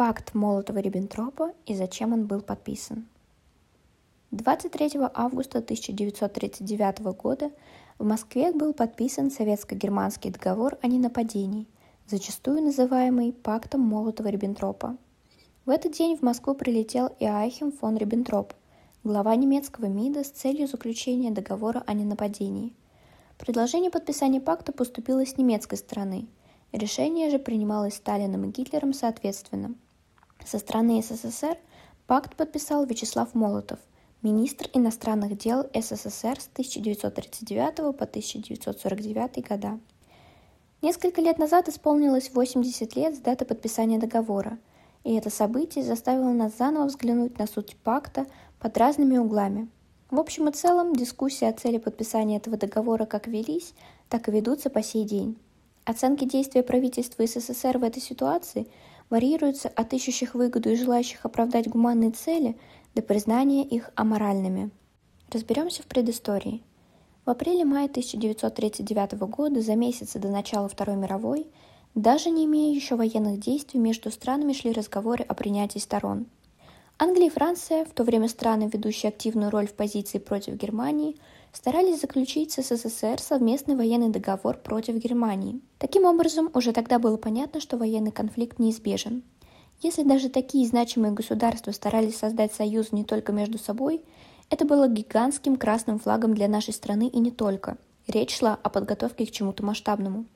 Пакт Молотова-Риббентропа и зачем он был подписан. 23 августа 1939 года в Москве был подписан советско-германский договор о ненападении, зачастую называемый Пактом Молотова-Риббентропа. В этот день в Москву прилетел Иоахим фон Риббентроп, глава немецкого МИДа с целью заключения договора о ненападении. Предложение подписания пакта поступило с немецкой стороны. Решение же принималось Сталиным и Гитлером соответственно. Со стороны СССР пакт подписал Вячеслав Молотов, министр иностранных дел СССР с 1939 по 1949 года. Несколько лет назад исполнилось 80 лет с даты подписания договора, и это событие заставило нас заново взглянуть на суть пакта под разными углами – в общем и целом, дискуссии о цели подписания этого договора как велись, так и ведутся по сей день. Оценки действия правительства СССР в этой ситуации варьируются от ищущих выгоду и желающих оправдать гуманные цели до признания их аморальными. Разберемся в предыстории. В апреле-мае 1939 года, за месяцы до начала Второй мировой, даже не имея еще военных действий, между странами шли разговоры о принятии сторон – Англия и Франция, в то время страны, ведущие активную роль в позиции против Германии, старались заключить с СССР совместный военный договор против Германии. Таким образом, уже тогда было понятно, что военный конфликт неизбежен. Если даже такие значимые государства старались создать союз не только между собой, это было гигантским красным флагом для нашей страны и не только. Речь шла о подготовке к чему-то масштабному.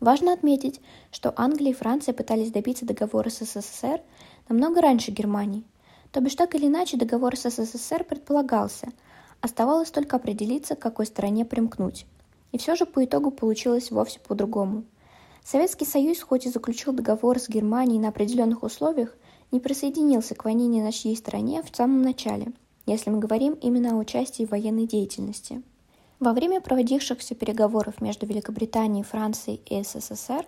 Важно отметить, что Англия и Франция пытались добиться договора с СССР намного раньше Германии, то бишь так или иначе договор с СССР предполагался, оставалось только определиться, к какой стороне примкнуть. И все же по итогу получилось вовсе по-другому. Советский Союз, хоть и заключил договор с Германией на определенных условиях, не присоединился к войне ни на чьей стороне в самом начале, если мы говорим именно о участии в военной деятельности. Во время проводившихся переговоров между Великобританией, Францией и СССР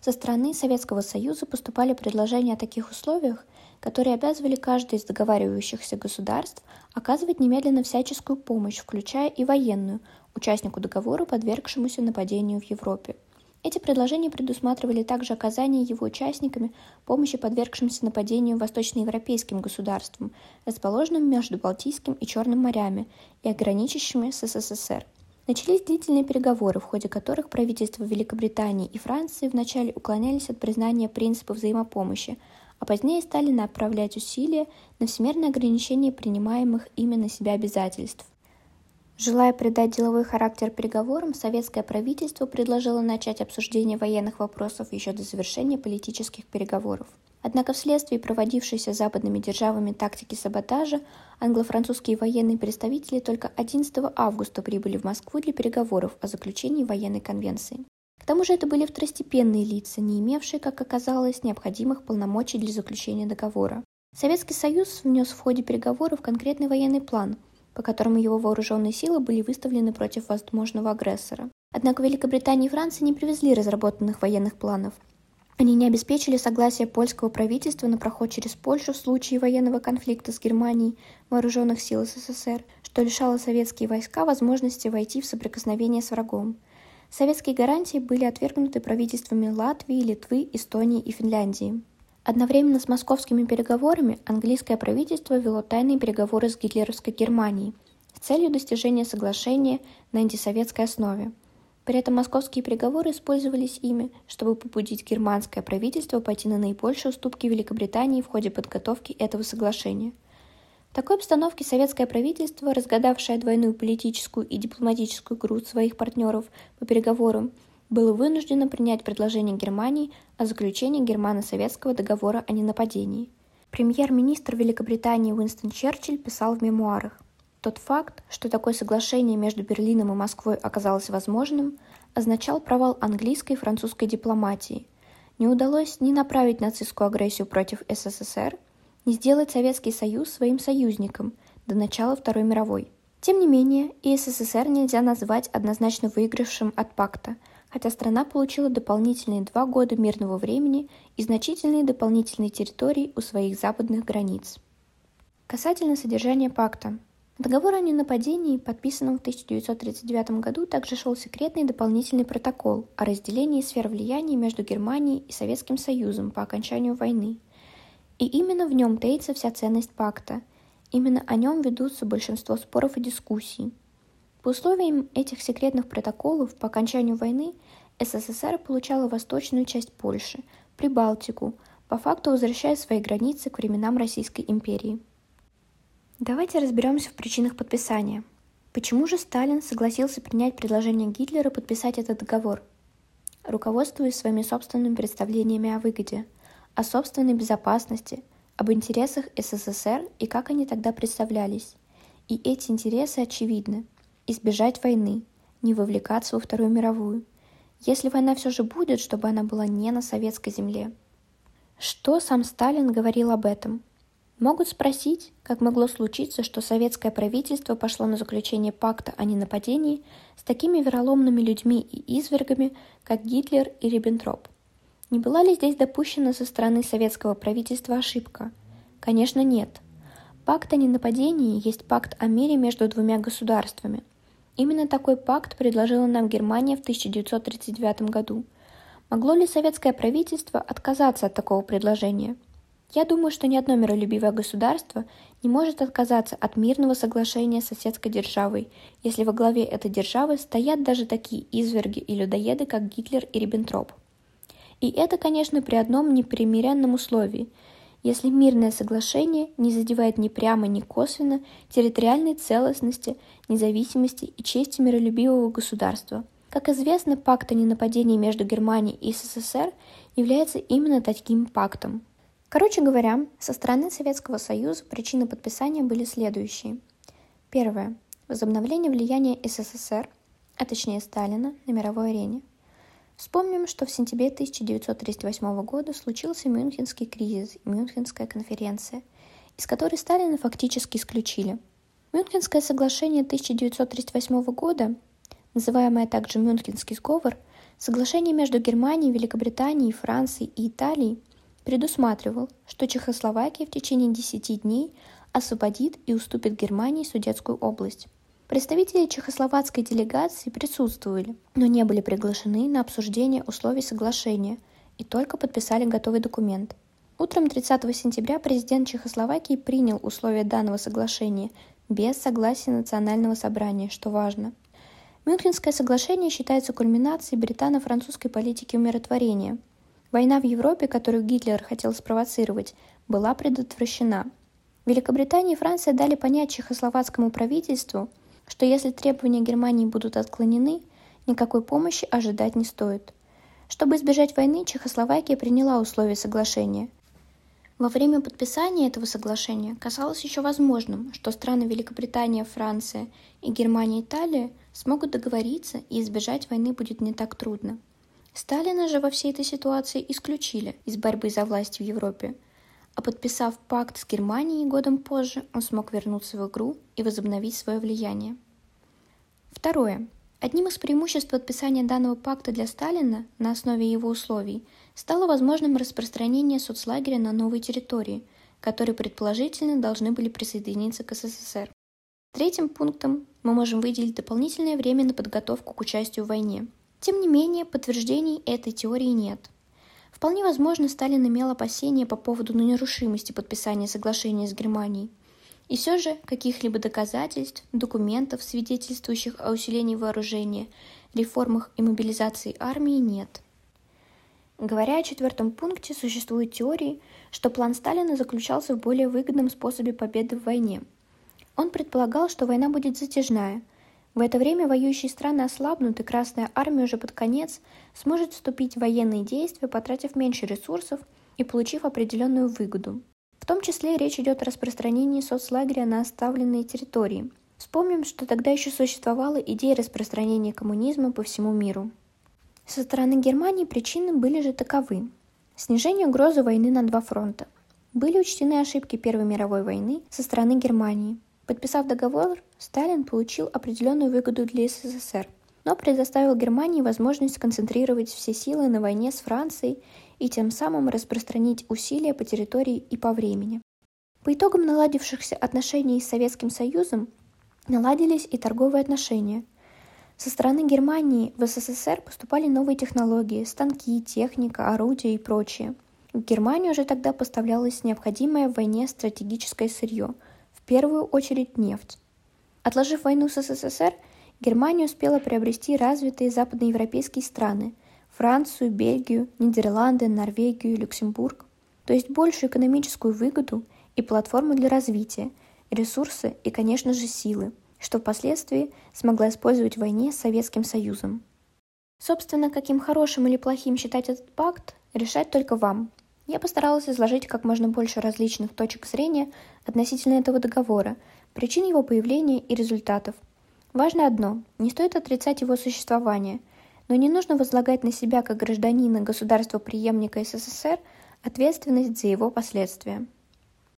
со стороны Советского Союза поступали предложения о таких условиях, которые обязывали каждое из договаривающихся государств оказывать немедленно всяческую помощь, включая и военную, участнику договора, подвергшемуся нападению в Европе. Эти предложения предусматривали также оказание его участниками помощи подвергшимся нападению восточноевропейским государствам, расположенным между Балтийским и Черным морями и ограничившими с СССР. Начались длительные переговоры, в ходе которых правительства Великобритании и Франции вначале уклонялись от признания принципа взаимопомощи, а позднее стали направлять усилия на всемирное ограничение принимаемых ими на себя обязательств. Желая придать деловой характер переговорам, советское правительство предложило начать обсуждение военных вопросов еще до завершения политических переговоров. Однако вследствие проводившейся западными державами тактики саботажа, англо-французские военные представители только 11 августа прибыли в Москву для переговоров о заключении военной конвенции. К тому же это были второстепенные лица, не имевшие, как оказалось, необходимых полномочий для заключения договора. Советский Союз внес в ходе переговоров конкретный военный план, по которому его вооруженные силы были выставлены против возможного агрессора. Однако Великобритания и Франция не привезли разработанных военных планов. Они не обеспечили согласие польского правительства на проход через Польшу в случае военного конфликта с Германией вооруженных сил СССР, что лишало советские войска возможности войти в соприкосновение с врагом. Советские гарантии были отвергнуты правительствами Латвии, Литвы, Эстонии и Финляндии. Одновременно с московскими переговорами английское правительство вело тайные переговоры с гитлеровской Германией с целью достижения соглашения на антисоветской основе. При этом московские переговоры использовались ими, чтобы побудить германское правительство пойти на наибольшие уступки Великобритании в ходе подготовки этого соглашения – такой обстановке советское правительство, разгадавшее двойную политическую и дипломатическую игру своих партнеров по переговорам, было вынуждено принять предложение Германии о заключении германо-советского договора о ненападении. Премьер-министр Великобритании Уинстон Черчилль писал в мемуарах, тот факт, что такое соглашение между Берлином и Москвой оказалось возможным, означал провал английской и французской дипломатии. Не удалось ни направить нацистскую агрессию против СССР, не сделать Советский Союз своим союзником до начала Второй мировой. Тем не менее, и СССР нельзя назвать однозначно выигравшим от пакта, хотя страна получила дополнительные два года мирного времени и значительные дополнительные территории у своих западных границ. Касательно содержания пакта. Договор о ненападении, подписанном в 1939 году, также шел секретный дополнительный протокол о разделении сфер влияния между Германией и Советским Союзом по окончанию войны – И именно в нем таится вся ценность пакта. Именно о нем ведутся большинство споров и дискуссий. По условиям этих секретных протоколов по окончанию войны СССР получала восточную часть Польши, Прибалтику, по факту возвращая свои границы к временам Российской империи. Давайте разберемся в причинах подписания. Почему же Сталин согласился принять предложение Гитлера подписать этот договор? Руководствуясь своими собственными представлениями о выгоде, о собственной безопасности, об интересах СССР и как они тогда представлялись. И эти интересы очевидны. Избежать войны, не вовлекаться во Вторую мировую. Если война все же будет, чтобы она была не на советской земле. Что сам Сталин говорил об этом – Могут спросить, как могло случиться, что советское правительство пошло на заключение пакта о ненападении с такими вероломными людьми и извергами, как Гитлер и Риббентроп. Не была ли здесь допущена со стороны советского правительства ошибка? Конечно, нет. Пакт о ненападении есть пакт о мире между двумя государствами. Именно такой пакт предложила нам Германия в 1939 году. Могло ли советское правительство отказаться от такого предложения – я думаю, что ни одно миролюбивое государство не может отказаться от мирного соглашения с соседской державой, если во главе этой державы стоят даже такие изверги и людоеды, как Гитлер и Риббентроп. И это, конечно, при одном непримиренном условии – если мирное соглашение не задевает ни прямо, ни косвенно территориальной целостности, независимости и чести миролюбивого государства. Как известно, пакт о ненападении между Германией и СССР является именно таким пактом – Короче говоря, со стороны Советского Союза причины подписания были следующие. Первое. Возобновление влияния СССР, а точнее Сталина, на мировой арене. Вспомним, что в сентябре 1938 года случился Мюнхенский кризис Мюнхенская конференция, из которой Сталина фактически исключили. Мюнхенское соглашение 1938 года, называемое также Мюнхенский сговор, соглашение между Германией, Великобританией, Францией и Италией – предусматривал, что Чехословакия в течение 10 дней освободит и уступит Германии Судетскую область. Представители чехословацкой делегации присутствовали, но не были приглашены на обсуждение условий соглашения и только подписали готовый документ. Утром 30 сентября президент Чехословакии принял условия данного соглашения без согласия Национального собрания, что важно. Мюнхенское соглашение считается кульминацией британо-французской политики умиротворения – Война в Европе, которую Гитлер хотел спровоцировать, была предотвращена. Великобритания и Франция дали понять чехословацкому правительству, что если требования Германии будут отклонены, никакой помощи ожидать не стоит. Чтобы избежать войны, Чехословакия приняла условия соглашения. Во время подписания этого соглашения казалось еще возможным, что страны Великобритания, Франция и Германия Италия смогут договориться и избежать войны будет не так трудно. Сталина же во всей этой ситуации исключили из борьбы за власть в Европе, а подписав пакт с Германией годом позже, он смог вернуться в игру и возобновить свое влияние. Второе. Одним из преимуществ подписания данного пакта для Сталина на основе его условий стало возможным распространение соцлагеря на новые территории, которые предположительно должны были присоединиться к СССР. Третьим пунктом мы можем выделить дополнительное время на подготовку к участию в войне – тем не менее, подтверждений этой теории нет. Вполне возможно, Сталин имел опасения по поводу нерушимости подписания соглашения с Германией. И все же каких-либо доказательств, документов, свидетельствующих о усилении вооружения, реформах и мобилизации армии нет. Говоря о четвертом пункте, существуют теории, что план Сталина заключался в более выгодном способе победы в войне. Он предполагал, что война будет затяжная – в это время воюющие страны ослабнут, и Красная Армия уже под конец сможет вступить в военные действия, потратив меньше ресурсов и получив определенную выгоду. В том числе речь идет о распространении соцлагеря на оставленные территории. Вспомним, что тогда еще существовала идея распространения коммунизма по всему миру. Со стороны Германии причины были же таковы. Снижение угрозы войны на два фронта. Были учтены ошибки Первой мировой войны со стороны Германии – Подписав договор, Сталин получил определенную выгоду для СССР, но предоставил Германии возможность концентрировать все силы на войне с Францией и тем самым распространить усилия по территории и по времени. По итогам наладившихся отношений с Советским Союзом наладились и торговые отношения. Со стороны Германии в СССР поступали новые технологии, станки, техника, орудия и прочее. В Германию уже тогда поставлялось необходимое в войне стратегическое сырье, первую очередь нефть. Отложив войну с СССР, Германия успела приобрести развитые западноевропейские страны – Францию, Бельгию, Нидерланды, Норвегию, Люксембург, то есть большую экономическую выгоду и платформу для развития, ресурсы и, конечно же, силы, что впоследствии смогла использовать в войне с Советским Союзом. Собственно, каким хорошим или плохим считать этот пакт, решать только вам. Я постаралась изложить как можно больше различных точек зрения относительно этого договора, причин его появления и результатов. Важно одно – не стоит отрицать его существование, но не нужно возлагать на себя как гражданина государства-преемника СССР ответственность за его последствия.